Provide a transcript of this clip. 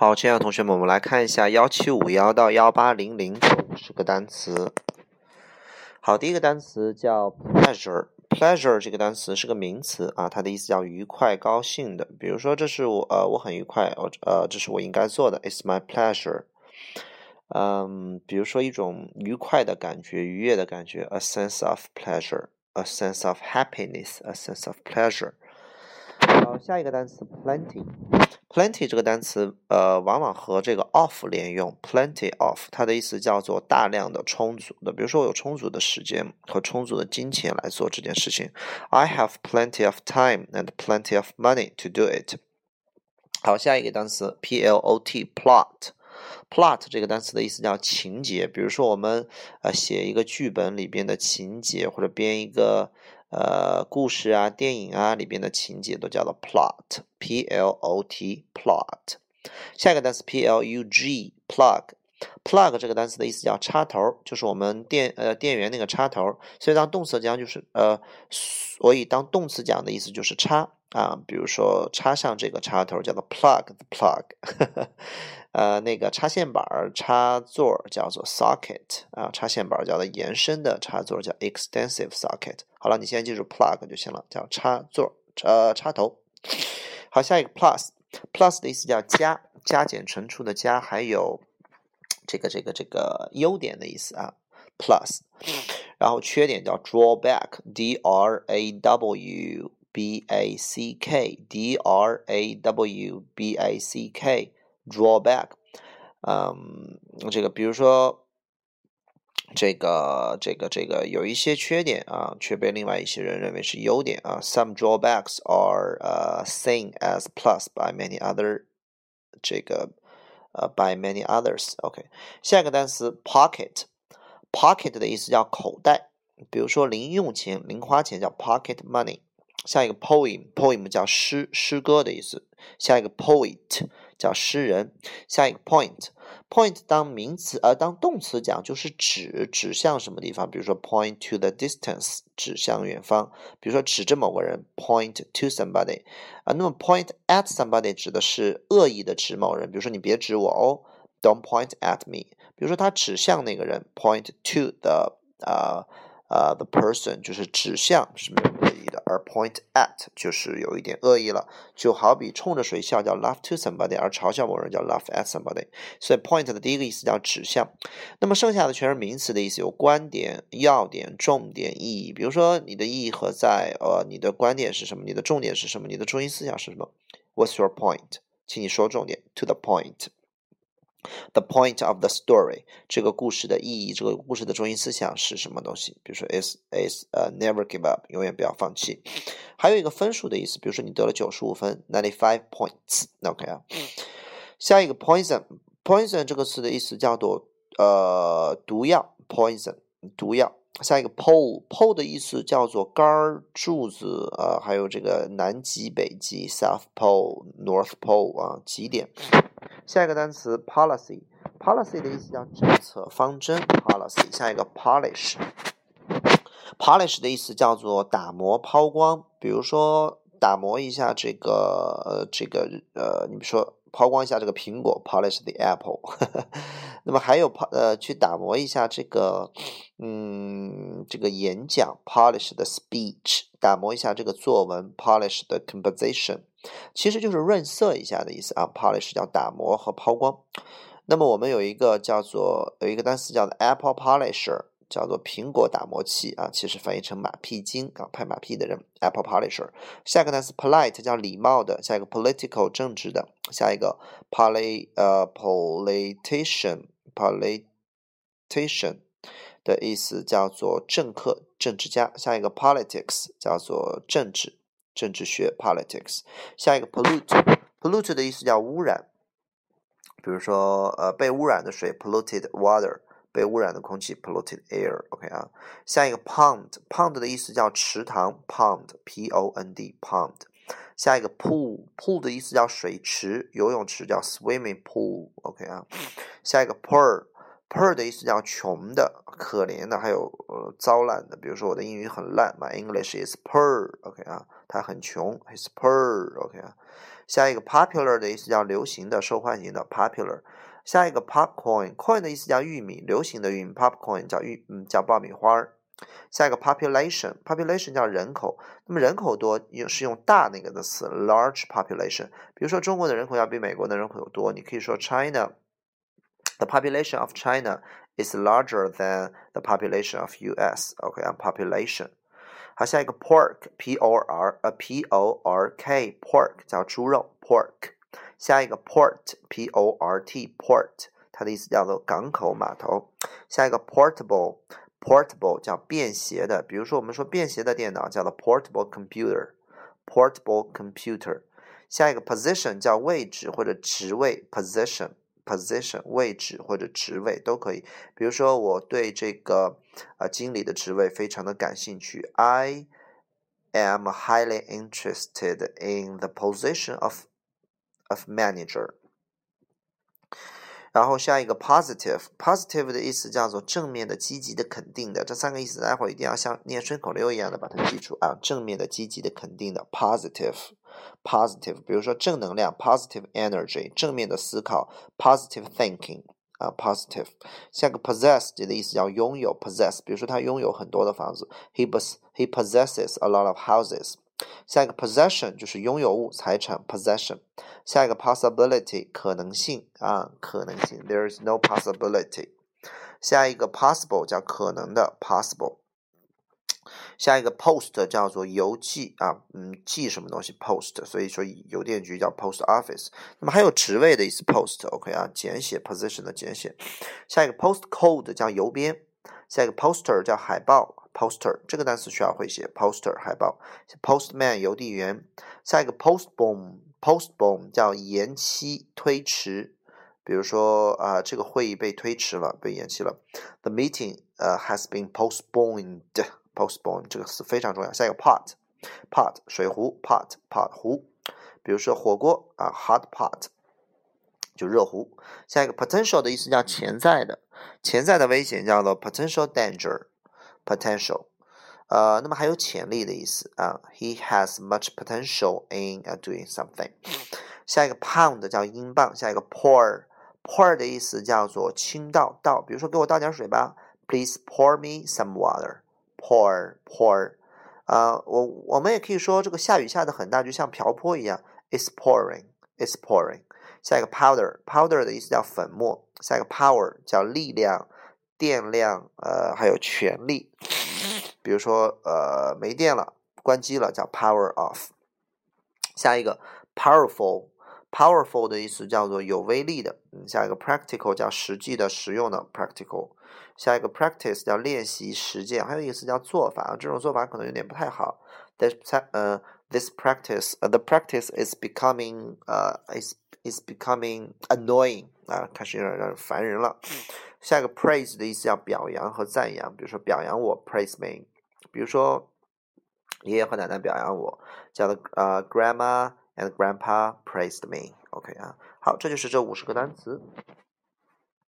好，亲爱的同学们，我们来看一下幺七五幺到幺八零零这五十个单词。好，第一个单词叫 pleasure。pleasure 这个单词是个名词啊，它的意思叫愉快、高兴的。比如说，这是我呃，我很愉快，我呃，这是我应该做的，it's my pleasure。嗯，比如说一种愉快的感觉、愉悦的感觉，a sense of pleasure，a sense of happiness，a sense of pleasure。好，下一个单词 plenty。plenty 这个单词，呃，往往和这个 of 连用，plenty of，它的意思叫做大量的、充足的。比如说，我有充足的时间和充足的金钱来做这件事情。I have plenty of time and plenty of money to do it。好，下一个单词 plot，plot。plot 这个单词的意思叫情节。比如说，我们呃写一个剧本里边的情节，或者编一个。呃，故事啊、电影啊里边的情节都叫做 plot，p l o t plot。下一个单词 p l u g plug，plug 这个单词的意思叫插头，就是我们电呃电源那个插头。所以当动词讲就是呃，所以当动词讲的意思就是插啊，比如说插上这个插头叫做 plug the plug。呃，那个插线板插座叫做 socket 啊，插线板叫做延伸的插座叫 extensive socket。好了，你现在记住 plug 就行了，叫插座呃插头。好，下一个 plus，plus 的意思叫加，加减乘除的加，还有这个这个这个优点的意思啊，plus。然后缺点叫 drawback，d r a w b a c k，d r a w b a c k。drawback，嗯，这个比如说，这个这个这个有一些缺点啊，却被另外一些人认为是优点啊。Some drawbacks are uh seen as plus by many other，这个呃 by many others。OK，下一个单词 pocket，pocket 的意思叫口袋，比如说零用钱、零花钱叫 pocket money。下一个 poem，poem 叫诗诗歌的意思。下一个 poet。叫诗人。下一个 point point 当名词呃当动词讲就是指指向什么地方，比如说 point to the distance 指向远方，比如说指着某个人 point to somebody 啊，那么 point at somebody 指的是恶意的指某人，比如说你别指我哦，don't point at me。比如说他指向那个人 point to the 呃呃 the person 就是指向什么。而 point at 就是有一点恶意了，就好比冲着谁笑叫 laugh to somebody，而嘲笑某人叫 laugh at somebody。所以 point 的第一个意思叫指向，那么剩下的全是名词的意思，有观点、要点、重点、意义。比如说你的意义何在？呃，你的观点是什么？你的重点是什么？你的中心思想是什么？What's your point？请你说重点，to the point。The point of the story，这个故事的意义，这个故事的中心思想是什么东西？比如说，is is 呃，never give up，永远不要放弃。还有一个分数的意思，比如说你得了九十五分，ninety five points。OK 啊，下一个 poison，poison 这个词的意思叫做呃毒药，poison 毒药。下一个 pole，pole 的意思叫做杆儿、柱子啊，还有这个南极、北极，South Pole、North Pole 啊，极点。下一个单词 policy，policy 的意思叫政策、方针。policy，下一个 polish，polish 的意思叫做打磨、抛光。比如说打磨一下这个呃这个呃，你比如说抛光一下这个苹果，polish the apple。那么还有抛呃去打磨一下这个嗯这个演讲，polish the speech，打磨一下这个作文，polish the composition。其实就是润色一下的意思啊，polish 叫打磨和抛光。那么我们有一个叫做有一个单词叫做 apple polisher，叫做苹果打磨器啊，其实翻译成马屁精啊，拍马屁的人。apple polisher。下一个单词 polite 叫礼貌的，下一个 political 政治的，下一个 poly 呃 politician，politician 的意思叫做政客、政治家。下一个 politics 叫做政治。政治学 politics，下一个 pollute，pollute 的意思叫污染，比如说呃被污染的水 polluted water，被污染的空气 polluted air，OK 啊，下一个 pond，pond 的意思叫池塘 pond，p o n d pond，下一个 pool，pool 的意思叫水池，游泳池叫 swimming pool，OK 啊，下一个 pearl。Poor 的意思叫穷的、可怜的，还有呃糟烂的。比如说我的英语很烂，My English is poor，OK 啊，他很穷，He's poor，OK 啊。下一个 popular 的意思叫流行的、受欢迎的，popular。下一个 popcorn，coin 的意思叫玉米，流行的玉米，popcorn 叫玉嗯叫爆米花儿。下一个 population，population 叫人口，那么人口多用是用大那个的词，large population。比如说中国的人口要比美国的人口多，你可以说 China。The population of China is larger than the population of U.S. OK，啊，population。好，下一个 pork，p o r 呃 p o r k，pork 叫猪肉，pork。下一个 port，p o r t，port，它的意思叫做港口码头。下一个 portable，portable 叫便携的，比如说我们说便携的电脑叫做 portable computer，portable computer。下一个 position 叫位置或者职位，position。 position 位置或者职位都可以。比如说，我对这个呃经理的职位非常的感兴趣。I am highly interested in the position of of manager。 然后下一个 positive，positive 的意思叫做正面的、积极的、肯定的。这三个意思，待会儿一定要像念顺口溜一样的把它记住啊！正面的、积极的、肯定的，positive。positive，比如说正能量，positive energy，正面的思考，positive thinking，啊，positive。下个 possess 的意思叫拥有，possess，比如说他拥有很多的房子，he pos he possesses a lot of houses。下一个 possession 就是拥有物、财产，possession。下一个 possibility 可能性啊，可能性，there is no possibility。下一个 possible 叫可能的，possible。下一个 post 叫做邮寄啊，嗯，寄什么东西 post，所以说邮电局叫 post office。那么还有职位的意思 post，OK 啊，简写 position 的简写。下一个 postcode 叫邮编，下一个 poster 叫海报 poster，这个单词需要会写 poster 海报。postman 邮递员。下一个 postpone，postpone 叫延期推迟，比如说啊，这个会议被推迟了，被延期了。The meeting 呃 has been postponed。postpone 这个词非常重要。下一个 pot，pot 水壶，pot pot 壶，比如说火锅啊，hot pot 就热壶。下一个 potential 的意思叫潜在的，潜在的危险叫做 potential danger danger，potential。呃，那么还有潜力的意思啊，he has much potential in doing something。下一个 pound 叫英镑，下一个 pour，pour 的意思叫做倾倒倒，比如说给我倒点水吧，please pour me some water。pour pour，啊，我我们也可以说这个下雨下的很大，就像瓢泼一样。It's pouring, it's pouring。下一个 powder，powder 的意思叫粉末。下一个 power 叫力量、 电量，呃，还有权力。比如说，呃，没电了，关机了，叫 power off。下一个 powerful，powerful 的意思叫做有威力的。嗯，下一个 practical 叫实际的、实用的 practical。下一个 practice 叫练习实践，还有一个词叫做法，这种做法可能有点不太好。This 呃，this practice，呃，the practice is becoming 呃，is is becoming annoying 啊，开始有点让人烦人了。下一个 praise 的意思要表扬和赞扬，比如说表扬我 praise me，比如说爷爷和奶奶表扬我，叫的呃 grandma and grandpa praised me。OK 啊，好，这就是这五十个单词。